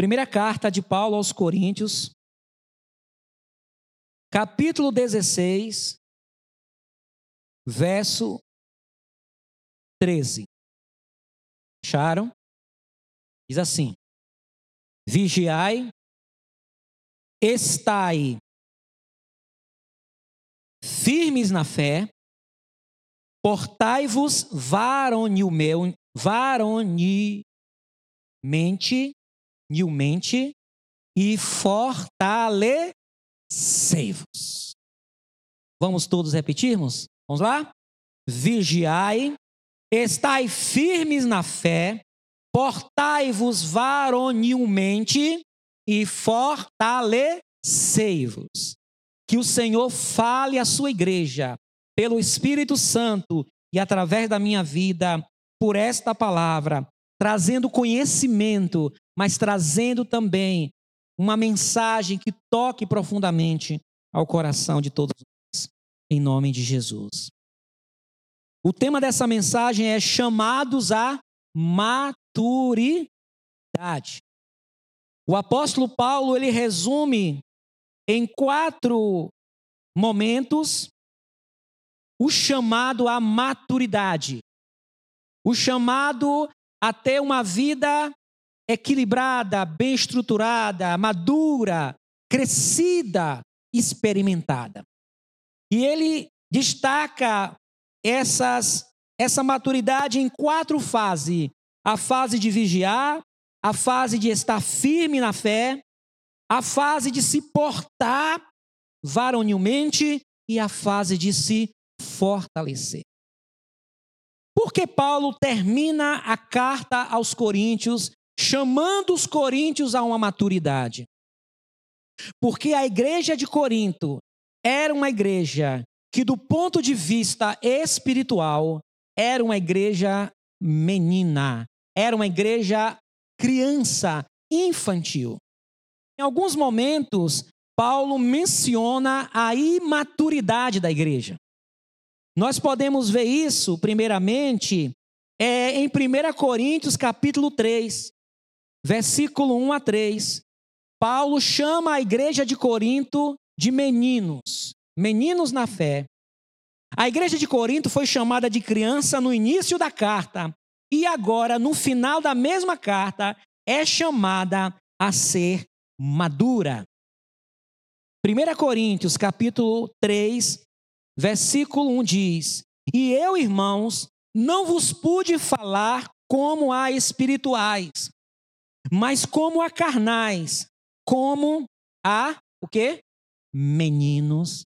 Primeira carta de Paulo aos Coríntios, capítulo 16, verso 13. Acharam? Diz assim: Vigiai, estai firmes na fé, portai-vos varonilmente, nilmente e fortalecei-vos. Vamos todos repetirmos? Vamos lá? Vigiai, estai firmes na fé, portai-vos varonilmente e fortalecei-vos. Que o Senhor fale à sua igreja pelo Espírito Santo e através da minha vida por esta palavra, trazendo conhecimento, mas trazendo também uma mensagem que toque profundamente ao coração de todos nós, em nome de Jesus. O tema dessa mensagem é chamados à maturidade. O apóstolo Paulo, ele resume em quatro momentos o chamado à maturidade, o chamado a ter uma vida equilibrada, bem estruturada, madura, crescida, experimentada. E ele destaca essas, essa maturidade em quatro fases: a fase de vigiar, a fase de estar firme na fé, a fase de se portar varonilmente e a fase de se fortalecer. Por que Paulo termina a carta aos Coríntios chamando os coríntios a uma maturidade? Porque a igreja de Corinto era uma igreja que, do ponto de vista espiritual, era uma igreja menina, era uma igreja criança, infantil. Em alguns momentos, Paulo menciona a imaturidade da igreja. Nós podemos ver isso, primeiramente, é, em 1 Coríntios capítulo 3, versículo 1 a 3. Paulo chama a igreja de Corinto de meninos, meninos na fé. A igreja de Corinto foi chamada de criança no início da carta, e agora, no final da mesma carta, é chamada a ser madura. 1 Coríntios, capítulo 3, versículo 1 diz: E eu, irmãos, não vos pude falar como a espirituais, mas como a carnais, como a o quê? Meninos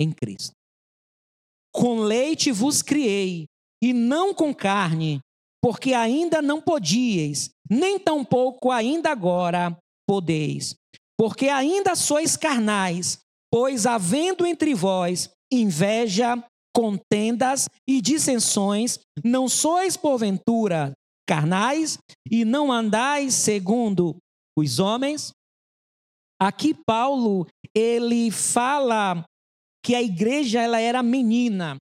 em Cristo. Com leite vos criei, e não com carne, porque ainda não podíeis, nem tampouco ainda agora podeis, porque ainda sois carnais, pois havendo entre vós inveja, contendas e dissensões, não sois porventura carnais e não andais segundo os homens? Aqui Paulo, ele fala que a igreja ela era menina.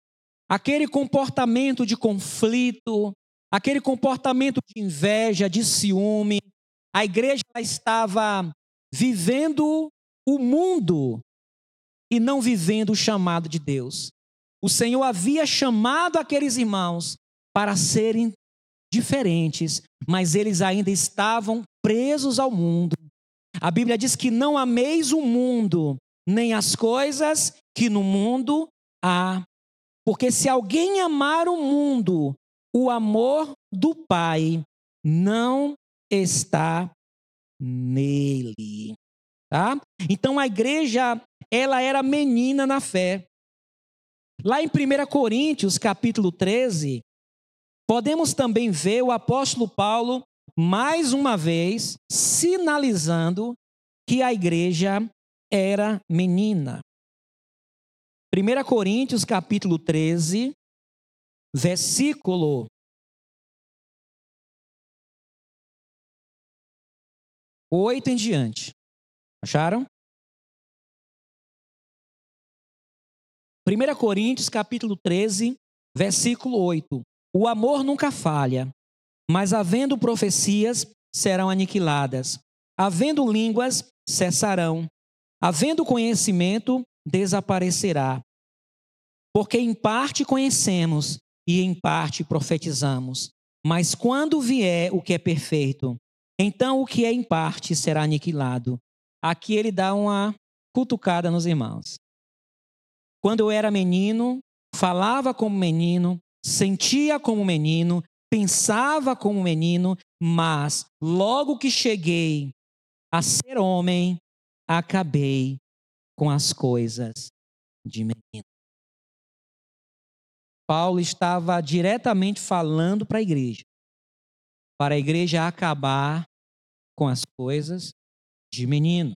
Aquele comportamento de conflito, aquele comportamento de inveja, de ciúme, a igreja estava vivendo o mundo e não vivendo o chamado de Deus. O Senhor havia chamado aqueles irmãos para serem diferentes, mas eles ainda estavam presos ao mundo. A Bíblia diz que não ameis o mundo, nem as coisas que no mundo há. Porque se alguém amar o mundo, o amor do Pai não está nele. Tá? Então a igreja, ela era menina na fé. Lá em 1 Coríntios, capítulo 13, podemos também ver o apóstolo Paulo, mais uma vez, sinalizando que a igreja era menina. 1 Coríntios, capítulo 13, versículo 8 em diante. Acharam? 1 Coríntios capítulo 13, versículo 8. O amor nunca falha, mas havendo profecias, serão aniquiladas. Havendo línguas, cessarão. Havendo conhecimento, desaparecerá. Porque em parte conhecemos e em parte profetizamos. Mas quando vier o que é perfeito, então o que é em parte será aniquilado. Aqui ele dá uma cutucada nos irmãos. Quando eu era menino, falava como menino, sentia como menino, pensava como menino, mas logo que cheguei a ser homem, acabei com as coisas de menino. Paulo estava diretamente falando para a igreja, para a igreja acabar com as coisas de menino,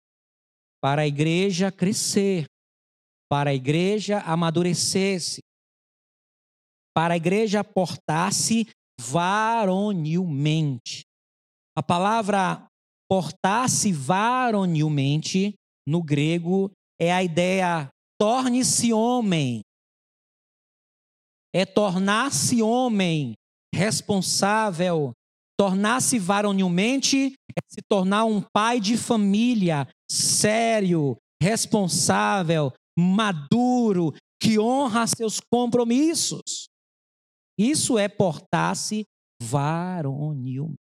para a igreja crescer, para a igreja amadurecer-se, para a igreja portar-se varonilmente. A palavra portar-se varonilmente no grego é a ideia torne-se homem. É tornar-se homem responsável, tornar-se varonilmente é se tornar um pai de família sério, responsável, maduro, que honra seus compromissos. Isso é portar-se varonilmente.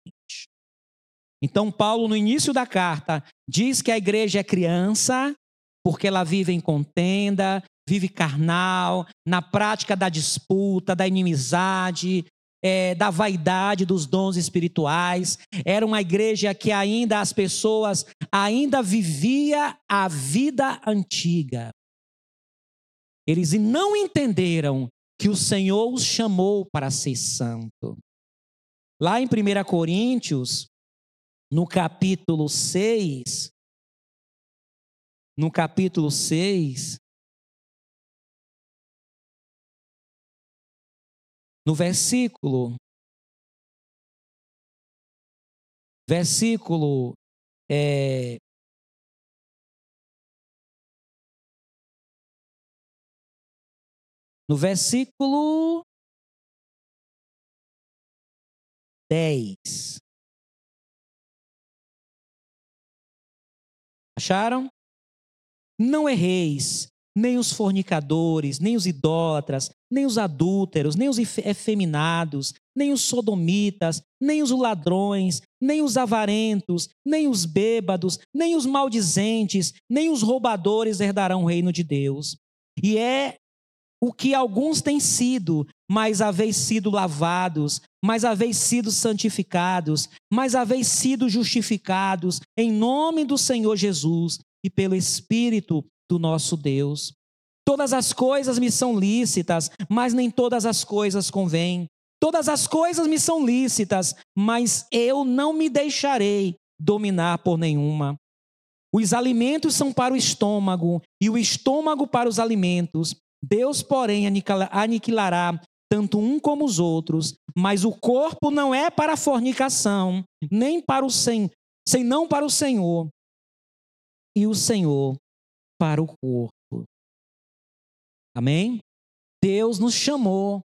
Então, Paulo, no início da carta, diz que a igreja é criança, porque ela vive em contenda, vive carnal, na prática da disputa, da inimizade, é, da vaidade dos dons espirituais. Era uma igreja que ainda as pessoas ainda vivia a vida antiga. Eles não entenderam que o Senhor os chamou para ser santo. Lá em 1 Coríntios, no capítulo 6, no capítulo 6, no versículo, versículo é, no versículo 10. Acharam? Não erreis, nem os fornicadores, nem os idólatras, nem os adúlteros, nem os efeminados, nem os sodomitas, nem os ladrões, nem os avarentos, nem os bêbados, nem os maldizentes, nem os roubadores herdarão o reino de Deus. E é o que alguns têm sido, mas haveis sido lavados, mas haveis sido santificados, mas haveis sido justificados em nome do Senhor Jesus e pelo Espírito do nosso Deus. Todas as coisas me são lícitas, mas nem todas as coisas convêm. Todas as coisas me são lícitas, mas eu não me deixarei dominar por nenhuma. Os alimentos são para o estômago e o estômago para os alimentos. Deus, porém, aniquilará tanto um como os outros, mas o corpo não é para a fornicação, nem para o sem, senão para o Senhor, e o Senhor para o corpo. Amém? Deus nos chamou.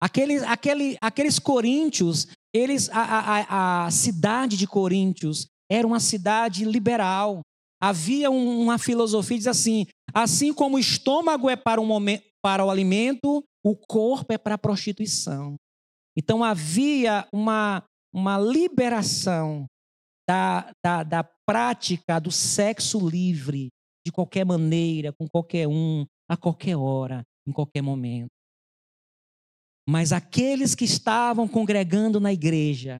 Aqueles, aquele, aqueles coríntios, eles, a, a, a cidade de Coríntios era uma cidade liberal. Havia uma filosofia diz assim: assim como o estômago é para, um momento, para o alimento, o corpo é para a prostituição. Então havia uma, uma liberação da, da, da prática do sexo livre, de qualquer maneira, com qualquer um, a qualquer hora, em qualquer momento. Mas aqueles que estavam congregando na igreja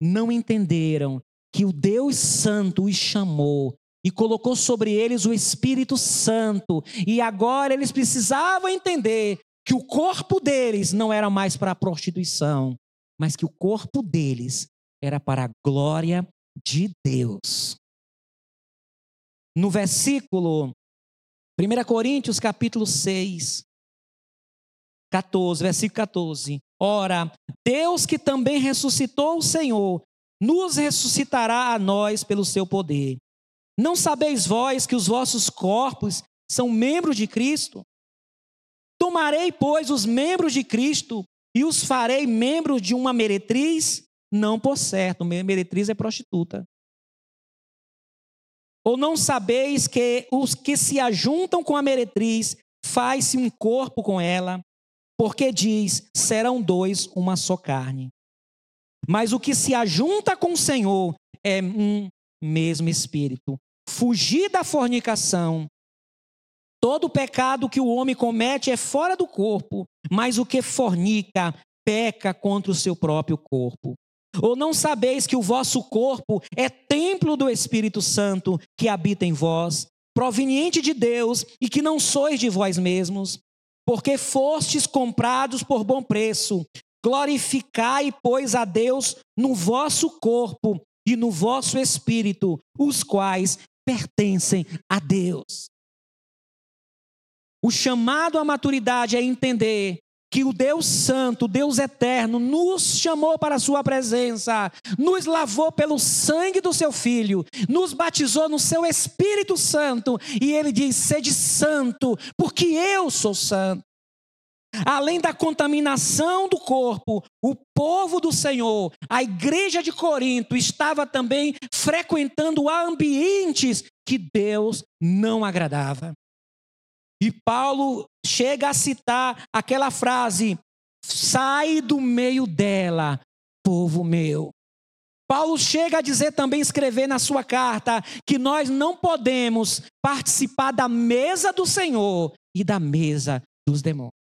não entenderam que o Deus Santo os chamou e colocou sobre eles o Espírito Santo, e agora eles precisavam entender que o corpo deles não era mais para a prostituição, mas que o corpo deles era para a glória de Deus. No versículo 1 Coríntios capítulo 6, 14, versículo 14. Ora, Deus que também ressuscitou o Senhor, nos ressuscitará a nós pelo seu poder não sabeis vós que os vossos corpos são membros de Cristo? Tomarei, pois, os membros de Cristo e os farei membros de uma meretriz? não por certo, meretriz é prostituta. Ou não sabeis que os que se ajuntam com a meretriz faz-se um corpo com ela, porque diz: serão dois uma só carne. Mas o que se ajunta com o Senhor é um mesmo espírito. Fugir da fornicação. Todo pecado que o homem comete é fora do corpo, mas o que fornica peca contra o seu próprio corpo. Ou não sabeis que o vosso corpo é templo do Espírito Santo que habita em vós, proveniente de Deus e que não sois de vós mesmos, porque fostes comprados por bom preço. Glorificai, pois, a Deus no vosso corpo e no vosso espírito, os quais pertencem a Deus. O chamado à maturidade é entender que o Deus Santo, Deus Eterno, nos chamou para a Sua presença, nos lavou pelo sangue do Seu Filho, nos batizou no Seu Espírito Santo, e Ele diz: sede santo, porque eu sou santo. Além da contaminação do corpo, o povo do Senhor, a igreja de Corinto, estava também frequentando ambientes que Deus não agradava. E Paulo chega a citar aquela frase: sai do meio dela, povo meu. Paulo chega a dizer também, escrever na sua carta, que nós não podemos participar da mesa do Senhor e da mesa dos demônios.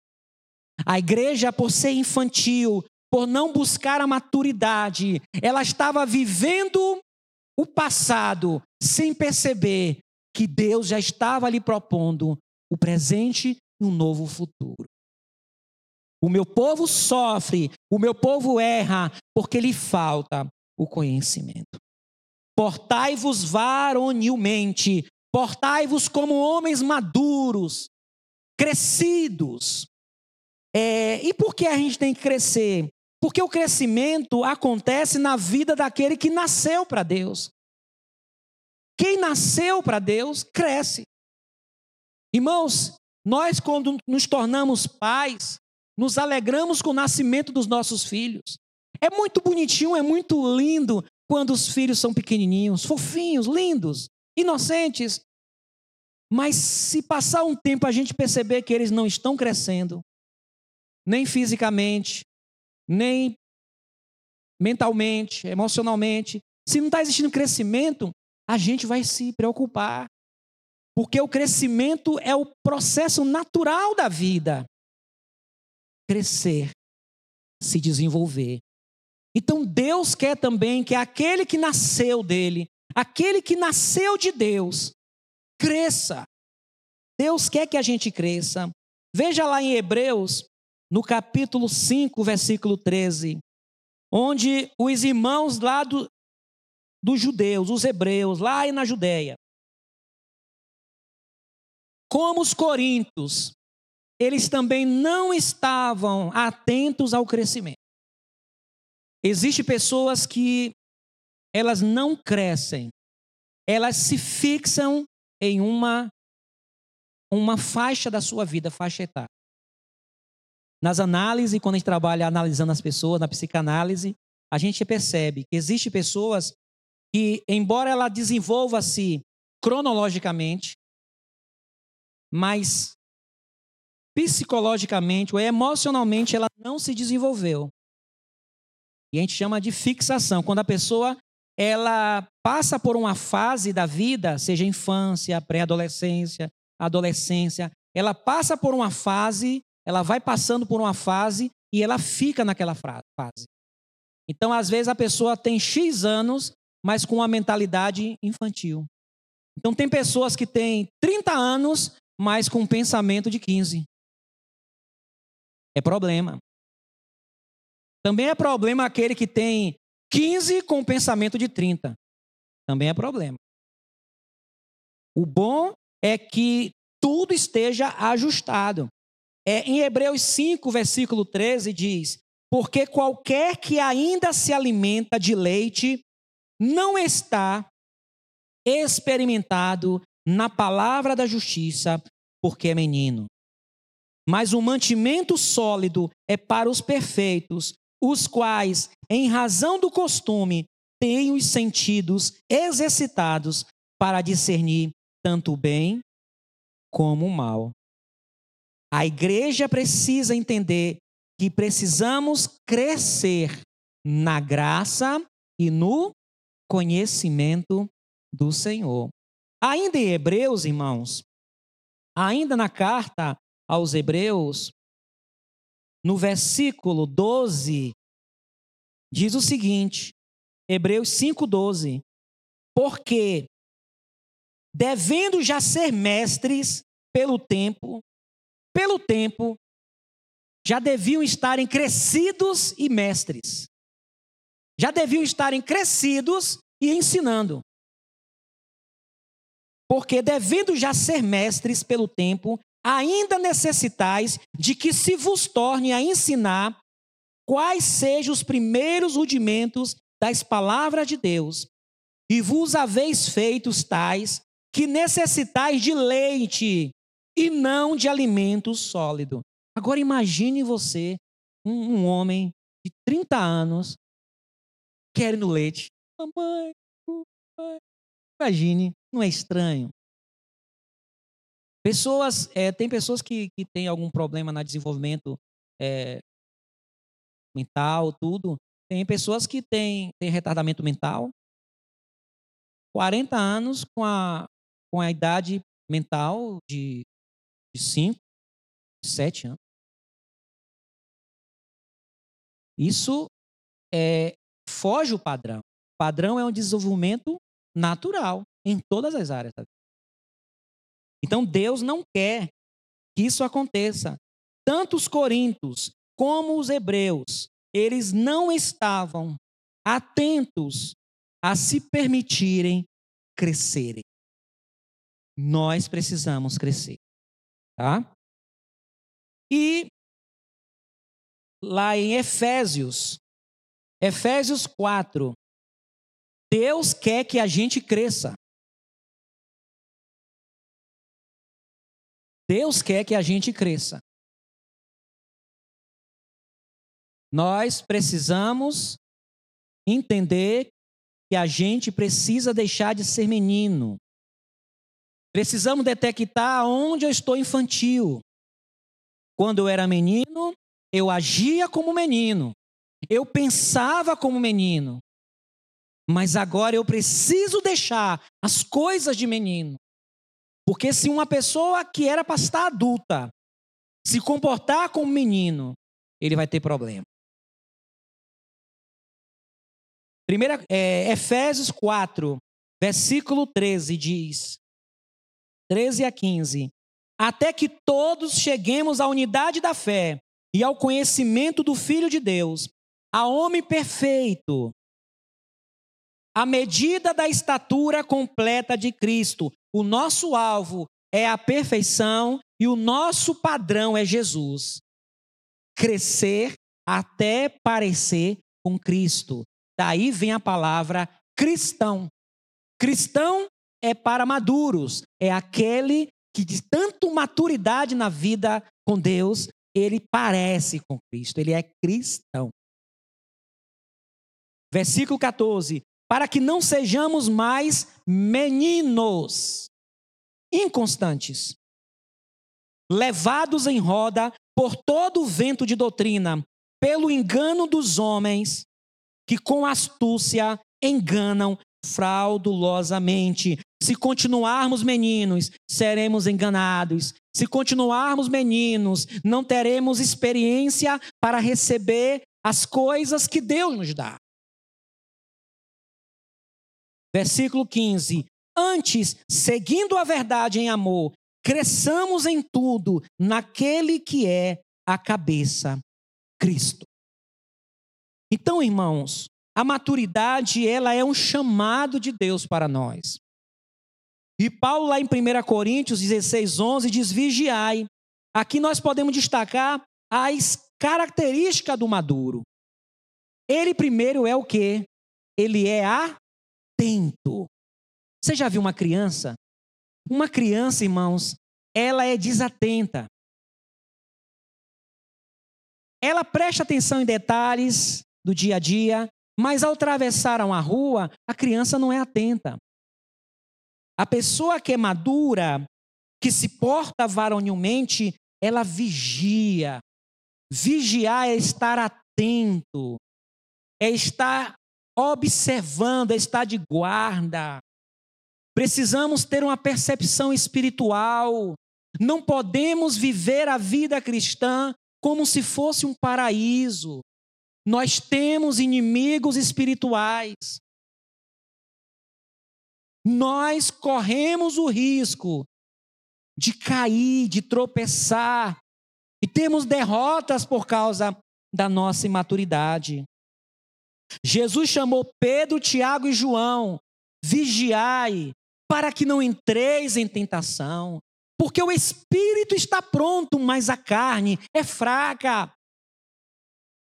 A igreja, por ser infantil, por não buscar a maturidade, ela estava vivendo o passado sem perceber que Deus já estava lhe propondo o presente e um novo futuro. O meu povo sofre, o meu povo erra, porque lhe falta o conhecimento. Portai-vos varonilmente, portai-vos como homens maduros, crescidos. É, e por que a gente tem que crescer? Porque o crescimento acontece na vida daquele que nasceu para Deus. Quem nasceu para Deus, cresce. Irmãos, nós, quando nos tornamos pais, nos alegramos com o nascimento dos nossos filhos. É muito bonitinho, é muito lindo quando os filhos são pequenininhos, fofinhos, lindos, inocentes. Mas se passar um tempo a gente perceber que eles não estão crescendo, nem fisicamente, nem mentalmente, emocionalmente, se não está existindo crescimento, a gente vai se preocupar. Porque o crescimento é o processo natural da vida. Crescer, se desenvolver. Então Deus quer também que aquele que nasceu dele, aquele que nasceu de Deus, cresça. Deus quer que a gente cresça. Veja lá em Hebreus, no capítulo 5, versículo 13, onde os irmãos lá do, dos judeus, os hebreus, lá na Judéia, como os coríntios, eles também não estavam atentos ao crescimento. Existem pessoas que elas não crescem, elas se fixam em uma uma faixa da sua vida, faixa etária. Nas análises, quando a gente trabalha analisando as pessoas, na psicanálise, a gente percebe que existem pessoas que, embora ela desenvolva-se cronologicamente, mas psicologicamente ou emocionalmente ela não se desenvolveu. E a gente chama de fixação, quando a pessoa ela passa por uma fase da vida, seja infância, pré-adolescência, adolescência, ela passa por uma fase, ela vai passando por uma fase e ela fica naquela fase. Então, às vezes a pessoa tem X anos, mas com uma mentalidade infantil. Então, tem pessoas que têm 30 anos, mas com um pensamento de 15. É problema. Também é problema aquele que tem 15 com um pensamento de 30. Também é problema. O bom é que tudo esteja ajustado. É, em Hebreus 5, versículo 13, diz: Porque qualquer que ainda se alimenta de leite não está experimentado na palavra da justiça, porque é menino. Mas o mantimento sólido é para os perfeitos, os quais, em razão do costume, têm os sentidos exercitados para discernir tanto o bem como o mal. A igreja precisa entender que precisamos crescer na graça e no conhecimento do Senhor. Ainda em Hebreus, irmãos, ainda na carta aos Hebreus, no versículo 12, diz o seguinte: Hebreus 5,12. Porque, devendo já ser mestres pelo tempo, pelo tempo, já deviam estarem crescidos e mestres. Já deviam estarem crescidos e ensinando. Porque, devendo já ser mestres pelo tempo, ainda necessitais de que se vos torne a ensinar quais sejam os primeiros rudimentos das palavras de Deus, e vos haveis feitos tais que necessitais de leite e não de alimento sólido. Agora imagine você, um, um homem de 30 anos, querendo leite. Mamãe, mamãe. Imagine, não é estranho? Pessoas, é, tem pessoas que, que têm algum problema no desenvolvimento é, mental, tudo. Tem pessoas que têm, têm retardamento mental. 40 anos com a, com a idade mental de, de 5, 7 anos. Isso é, foge o padrão. O padrão é um desenvolvimento natural em todas as áreas da vida. Então Deus não quer que isso aconteça. Tanto os coríntios como os hebreus, eles não estavam atentos a se permitirem crescerem. Nós precisamos crescer, tá? E lá em Efésios, Efésios 4, Deus quer que a gente cresça. Deus quer que a gente cresça. Nós precisamos entender que a gente precisa deixar de ser menino. Precisamos detectar onde eu estou infantil. Quando eu era menino, eu agia como menino. Eu pensava como menino. Mas agora eu preciso deixar as coisas de menino. Porque se uma pessoa que era para estar adulta se comportar como menino, ele vai ter problema. Primeira, é, Efésios 4, versículo 13 diz: 13 a 15: Até que todos cheguemos à unidade da fé e ao conhecimento do Filho de Deus, a homem perfeito, à medida da estatura completa de Cristo. O nosso alvo é a perfeição e o nosso padrão é Jesus. Crescer até parecer com Cristo. Daí vem a palavra cristão. Cristão é para maduros, é aquele que de tanto maturidade na vida com Deus, ele parece com Cristo, ele é cristão. Versículo 14: Para que não sejamos mais meninos, inconstantes, levados em roda por todo o vento de doutrina, pelo engano dos homens, que com astúcia enganam fraudulosamente. Se continuarmos meninos, seremos enganados. Se continuarmos meninos, não teremos experiência para receber as coisas que Deus nos dá. Versículo 15: Antes, seguindo a verdade em amor, cresçamos em tudo naquele que é a cabeça, Cristo. Então, irmãos, a maturidade, ela é um chamado de Deus para nós. E Paulo, lá em 1 Coríntios 16, 11, diz: vigiai. Aqui nós podemos destacar as características do maduro. Ele primeiro é o quê? Ele é atento. Você já viu uma criança? Uma criança, irmãos, ela é desatenta. ela presta atenção em detalhes do dia a dia, mas ao atravessar uma rua, a criança não é atenta. A pessoa que é madura, que se porta varonilmente, ela vigia. Vigiar é estar atento, é estar observando, é estar de guarda. Precisamos ter uma percepção espiritual. Não podemos viver a vida cristã como se fosse um paraíso. Nós temos inimigos espirituais. Nós corremos o risco de cair, de tropeçar, e temos derrotas por causa da nossa imaturidade. Jesus chamou Pedro, Tiago e João: vigiai, para que não entreis em tentação, porque o espírito está pronto, mas a carne é fraca.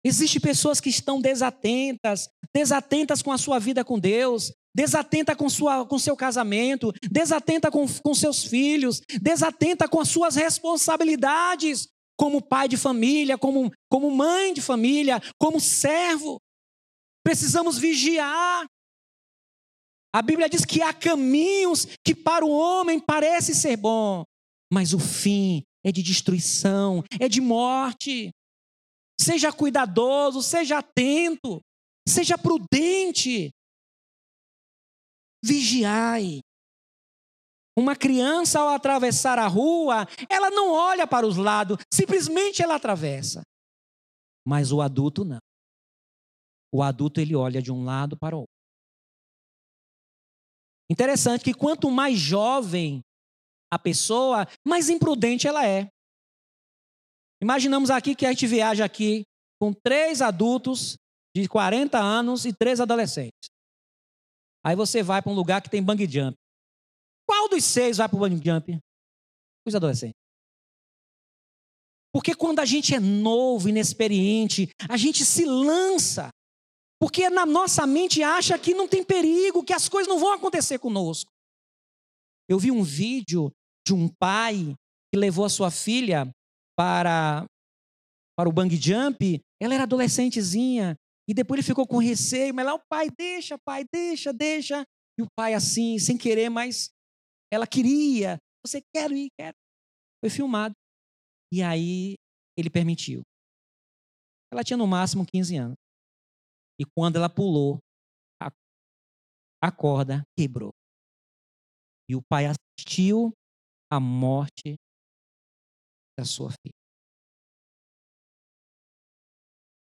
Existem pessoas que estão desatentas, desatentas com a sua vida com Deus, desatenta com, sua, com seu casamento, desatenta com, com seus filhos, desatenta com as suas responsabilidades como pai de família, como, como mãe de família, como servo. Precisamos vigiar. A Bíblia diz que há caminhos que para o homem parece ser bom, mas o fim é de destruição, é de morte. Seja cuidadoso, seja atento, seja prudente. Vigiai. Uma criança, ao atravessar a rua, ela não olha para os lados, simplesmente ela atravessa. Mas o adulto não. O adulto ele olha de um lado para o outro. Interessante que quanto mais jovem a pessoa, mais imprudente ela é. Imaginamos aqui que a gente viaja aqui com três adultos de 40 anos e três adolescentes. Aí você vai para um lugar que tem bang jump. Qual dos seis vai para o bang jump? Os adolescentes. Porque quando a gente é novo, inexperiente, a gente se lança. Porque na nossa mente acha que não tem perigo, que as coisas não vão acontecer conosco. Eu vi um vídeo de um pai que levou a sua filha para, para o bang jump. Ela era adolescentezinha. E depois ele ficou com receio, mas lá o pai, deixa, pai, deixa, deixa. E o pai assim, sem querer, mas ela queria. Você quer ir, quer. Foi filmado. E aí ele permitiu. Ela tinha no máximo 15 anos. E quando ela pulou, a, corda quebrou. E o pai assistiu à morte da sua filha.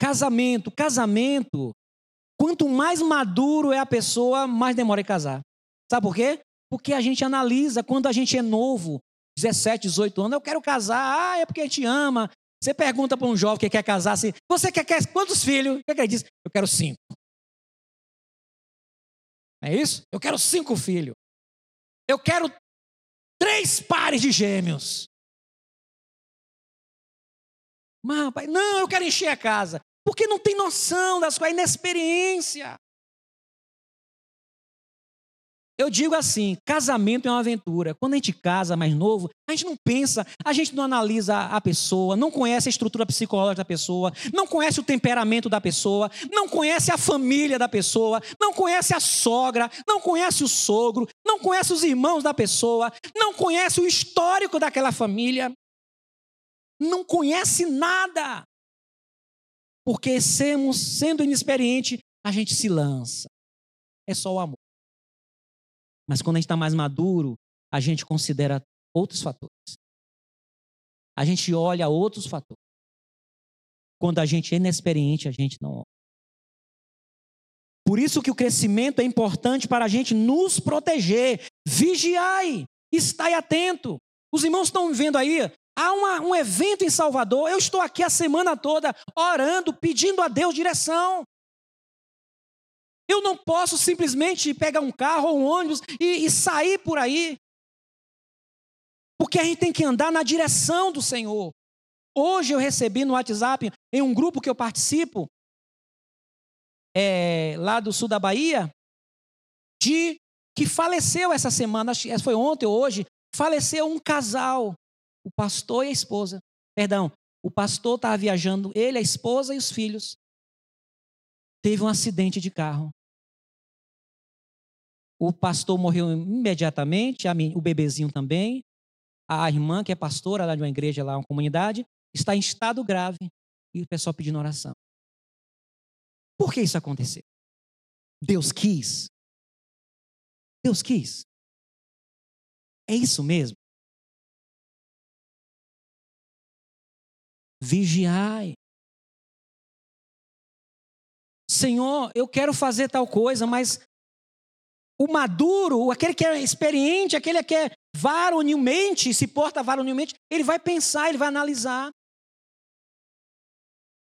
Casamento, casamento. Quanto mais maduro é a pessoa, mais demora em casar. Sabe por quê? Porque a gente analisa quando a gente é novo, 17, 18 anos, eu quero casar, ah, é porque a gente ama. Você pergunta para um jovem que quer casar assim, você quer, quer quantos filhos? O que, é ele diz? Eu quero cinco. É isso? Eu quero cinco filhos. Eu quero três pares de gêmeos. Mas, rapaz, não, eu quero encher a casa. Porque não tem noção das coisas, inexperiência. Eu digo assim: casamento é uma aventura. Quando a gente casa mais novo, a gente não pensa, a gente não analisa a pessoa, não conhece a estrutura psicológica da pessoa, não conhece o temperamento da pessoa, não conhece a família da pessoa, não conhece a sogra, não conhece o sogro, não conhece os irmãos da pessoa, não conhece o histórico daquela família. Não conhece nada. Porque semos, sendo inexperiente, a gente se lança. É só o amor. Mas quando a gente está mais maduro, a gente considera outros fatores. A gente olha outros fatores. Quando a gente é inexperiente, a gente não olha. Por isso que o crescimento é importante para a gente nos proteger. Vigiai, estai atento. Os irmãos estão vendo aí, há uma, um evento em Salvador. Eu estou aqui a semana toda orando, pedindo a Deus direção. Eu não posso simplesmente pegar um carro ou um ônibus e, e sair por aí. Porque a gente tem que andar na direção do Senhor. Hoje eu recebi no WhatsApp, em um grupo que eu participo, é, lá do sul da Bahia, de que faleceu essa semana, foi ontem ou hoje, faleceu um casal, o pastor e a esposa. Perdão, O pastor estava viajando, ele, a esposa e os filhos. Teve um acidente de carro. O pastor morreu imediatamente, o bebezinho também. A irmã, que é pastora lá de uma igreja, lá, uma comunidade, está em estado grave. E o pessoal pedindo oração. Por que isso aconteceu? Deus quis. Deus quis. É isso mesmo. Vigiai. Senhor, eu quero fazer tal coisa, mas o maduro, aquele que é experiente, aquele que é varonilmente, se porta varonilmente, ele vai pensar, ele vai analisar.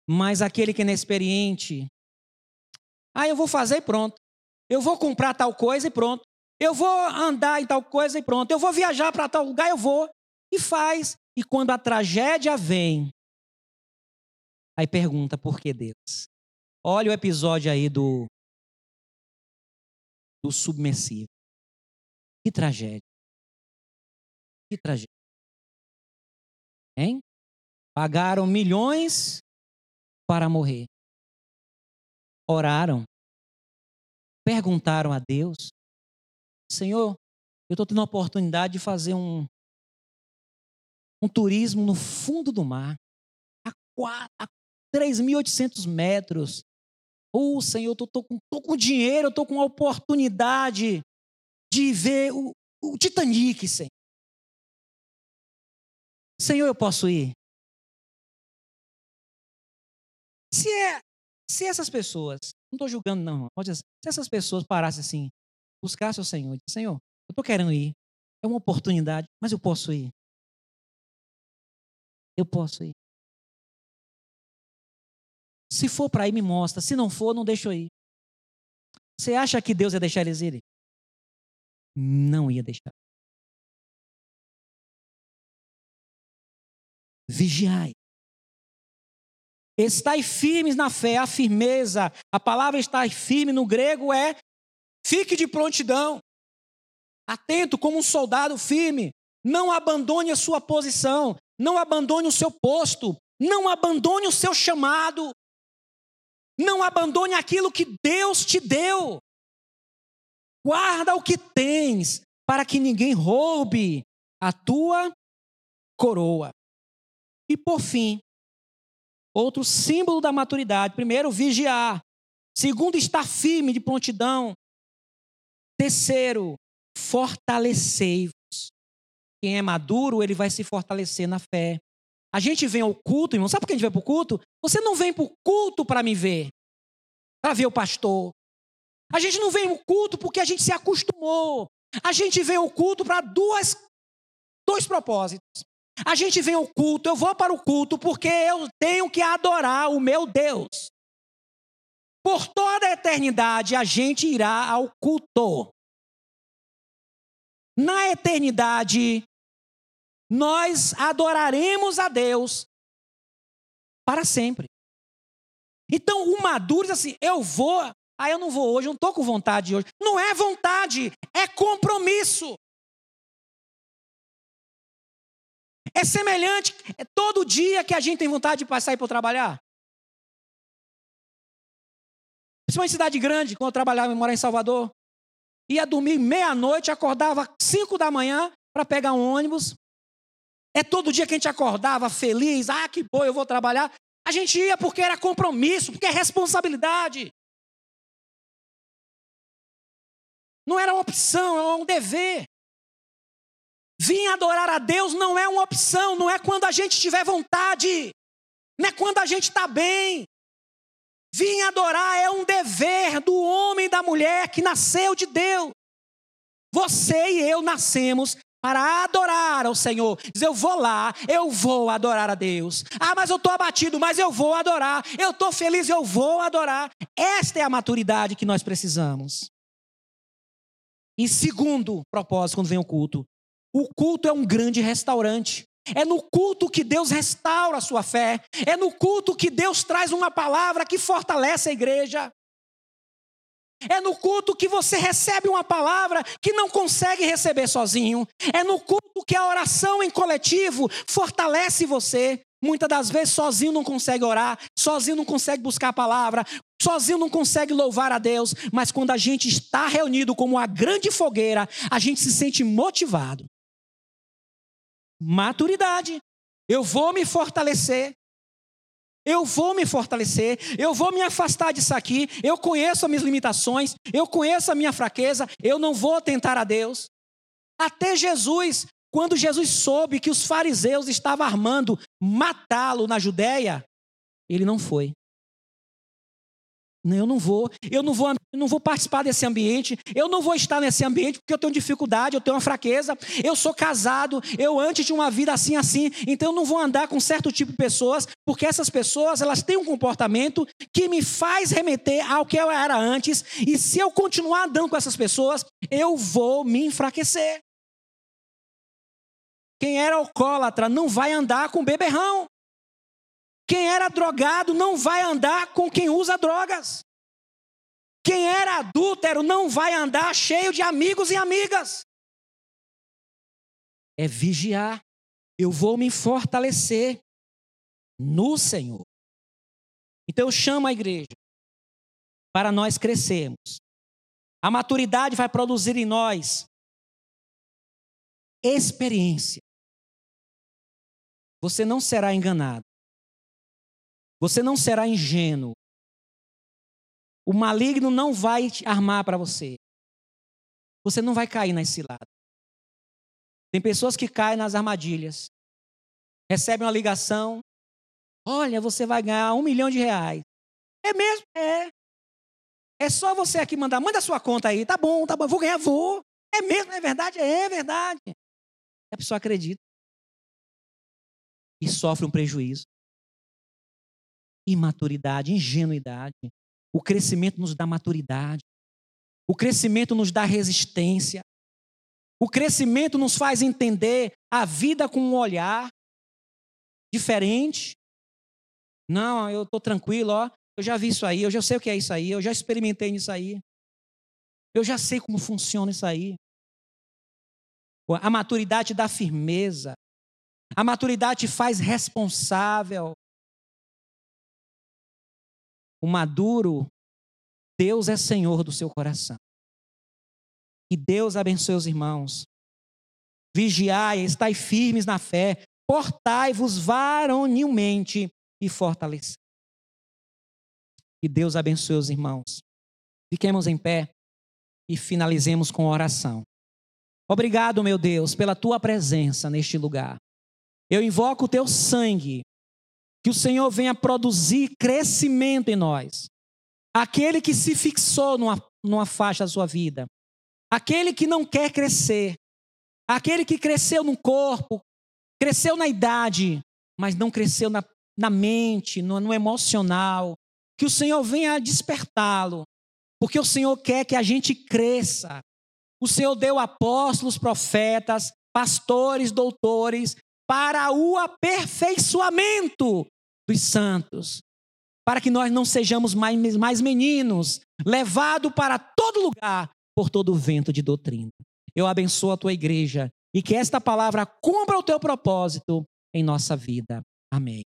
Mas aquele que é inexperiente, ah, eu vou fazer e pronto. Eu vou comprar tal coisa e pronto. Eu vou andar em tal coisa e pronto. Eu vou viajar para tal lugar, eu vou. E faz. E quando a tragédia vem, aí pergunta por que Deus? Olha o episódio aí do do submersivo. Que tragédia. Que tragédia. Hein? Pagaram milhões para morrer. Oraram. Perguntaram a Deus: Senhor, eu estou tendo a oportunidade de fazer um, um turismo no fundo do mar, a, a 3.800 metros. Oh, Senhor, eu estou com, com dinheiro, eu estou com a oportunidade de ver o, o Titanic, Senhor. Senhor, eu posso ir? Se, é, se essas pessoas, não estou julgando não, pode dizer, se essas pessoas parassem assim, buscassem o Senhor, Senhor, eu estou querendo ir, é uma oportunidade, mas eu posso ir. Eu posso ir. Se for para ir, me mostra. Se não for, não deixa eu ir. Você acha que Deus ia deixar eles irem? Não ia deixar. Vigiai. Estai firmes na fé, a firmeza. A palavra estar firme no grego é fique de prontidão. Atento como um soldado firme. Não abandone a sua posição. Não abandone o seu posto. Não abandone o seu chamado. Não abandone aquilo que Deus te deu. Guarda o que tens, para que ninguém roube a tua coroa. E por fim, outro símbolo da maturidade: primeiro, vigiar. Segundo, estar firme de prontidão. Terceiro, fortalecei-vos. Quem é maduro, ele vai se fortalecer na fé. A gente vem ao culto, irmão. Sabe por que a gente vem para o culto? Você não vem para o culto para me ver, para ver o pastor. A gente não vem ao culto porque a gente se acostumou. A gente vem ao culto para duas, dois propósitos. A gente vem ao culto, eu vou para o culto porque eu tenho que adorar o meu Deus. Por toda a eternidade a gente irá ao culto. Na eternidade nós adoraremos a Deus para sempre. Então, o maduro diz assim: eu vou, ah, eu não vou hoje, eu não estou com vontade hoje. Não é vontade, é compromisso. É semelhante, é todo dia que a gente tem vontade de passar e para trabalhar. Principalmente em cidade grande, quando eu trabalhava e morava em Salvador. Ia dormir meia-noite, acordava cinco da manhã para pegar um ônibus é todo dia que a gente acordava feliz, ah, que bom, eu vou trabalhar. A gente ia porque era compromisso, porque é responsabilidade. Não era uma opção, é um dever. Vim adorar a Deus não é uma opção, não é quando a gente tiver vontade, não é quando a gente está bem. Vim adorar é um dever do homem e da mulher que nasceu de Deus. Você e eu nascemos para adorar ao Senhor. Diz: Eu vou lá, eu vou adorar a Deus. Ah, mas eu estou abatido, mas eu vou adorar. Eu estou feliz, eu vou adorar. Esta é a maturidade que nós precisamos. E segundo propósito, quando vem o culto: o culto é um grande restaurante. É no culto que Deus restaura a sua fé. É no culto que Deus traz uma palavra que fortalece a igreja. É no culto que você recebe uma palavra que não consegue receber sozinho. É no culto que a oração em coletivo fortalece você. Muitas das vezes sozinho não consegue orar, sozinho não consegue buscar a palavra, sozinho não consegue louvar a Deus, mas quando a gente está reunido como uma grande fogueira, a gente se sente motivado. Maturidade. Eu vou me fortalecer. Eu vou me fortalecer, eu vou me afastar disso aqui. Eu conheço as minhas limitações, eu conheço a minha fraqueza, eu não vou tentar a Deus. Até Jesus, quando Jesus soube que os fariseus estavam armando matá-lo na Judéia, ele não foi. Não, eu não vou, eu não vou, eu não vou participar desse ambiente, eu não vou estar nesse ambiente porque eu tenho dificuldade, eu tenho uma fraqueza, eu sou casado, eu antes tinha uma vida assim assim, então eu não vou andar com certo tipo de pessoas, porque essas pessoas, elas têm um comportamento que me faz remeter ao que eu era antes, e se eu continuar andando com essas pessoas, eu vou me enfraquecer. Quem era alcoólatra não vai andar com beberrão. Quem era drogado não vai andar com quem usa drogas. Quem era adúltero não vai andar cheio de amigos e amigas. É vigiar. Eu vou me fortalecer no Senhor. Então eu chamo a igreja para nós crescermos. A maturidade vai produzir em nós experiência. Você não será enganado. Você não será ingênuo. O maligno não vai armar para você. Você não vai cair nas ciladas. Tem pessoas que caem nas armadilhas. Recebem uma ligação. Olha, você vai ganhar um milhão de reais. É mesmo? É. É só você aqui mandar, manda sua conta aí. Tá bom, tá bom, vou ganhar, vou. É mesmo, é verdade? É verdade. A pessoa acredita. E sofre um prejuízo imaturidade, ingenuidade. O crescimento nos dá maturidade. O crescimento nos dá resistência. O crescimento nos faz entender a vida com um olhar diferente. Não, eu estou tranquilo, ó. Eu já vi isso aí, eu já sei o que é isso aí, eu já experimentei nisso aí. Eu já sei como funciona isso aí. A maturidade dá firmeza. A maturidade faz responsável. O maduro, Deus é Senhor do seu coração. E Deus abençoe os irmãos. Vigiai, estai firmes na fé, portai-vos varonilmente e fortalecei. Que Deus abençoe os irmãos. Fiquemos em pé e finalizemos com oração. Obrigado, meu Deus, pela tua presença neste lugar. Eu invoco o teu sangue que o Senhor venha produzir crescimento em nós. Aquele que se fixou numa, numa faixa da sua vida. Aquele que não quer crescer. Aquele que cresceu no corpo, cresceu na idade, mas não cresceu na, na mente, no, no emocional. Que o Senhor venha despertá-lo. Porque o Senhor quer que a gente cresça. O Senhor deu apóstolos, profetas, pastores, doutores, para o aperfeiçoamento dos santos, para que nós não sejamos mais, mais meninos, levados para todo lugar por todo vento de doutrina. Eu abençoo a tua igreja e que esta palavra cumpra o teu propósito em nossa vida. Amém.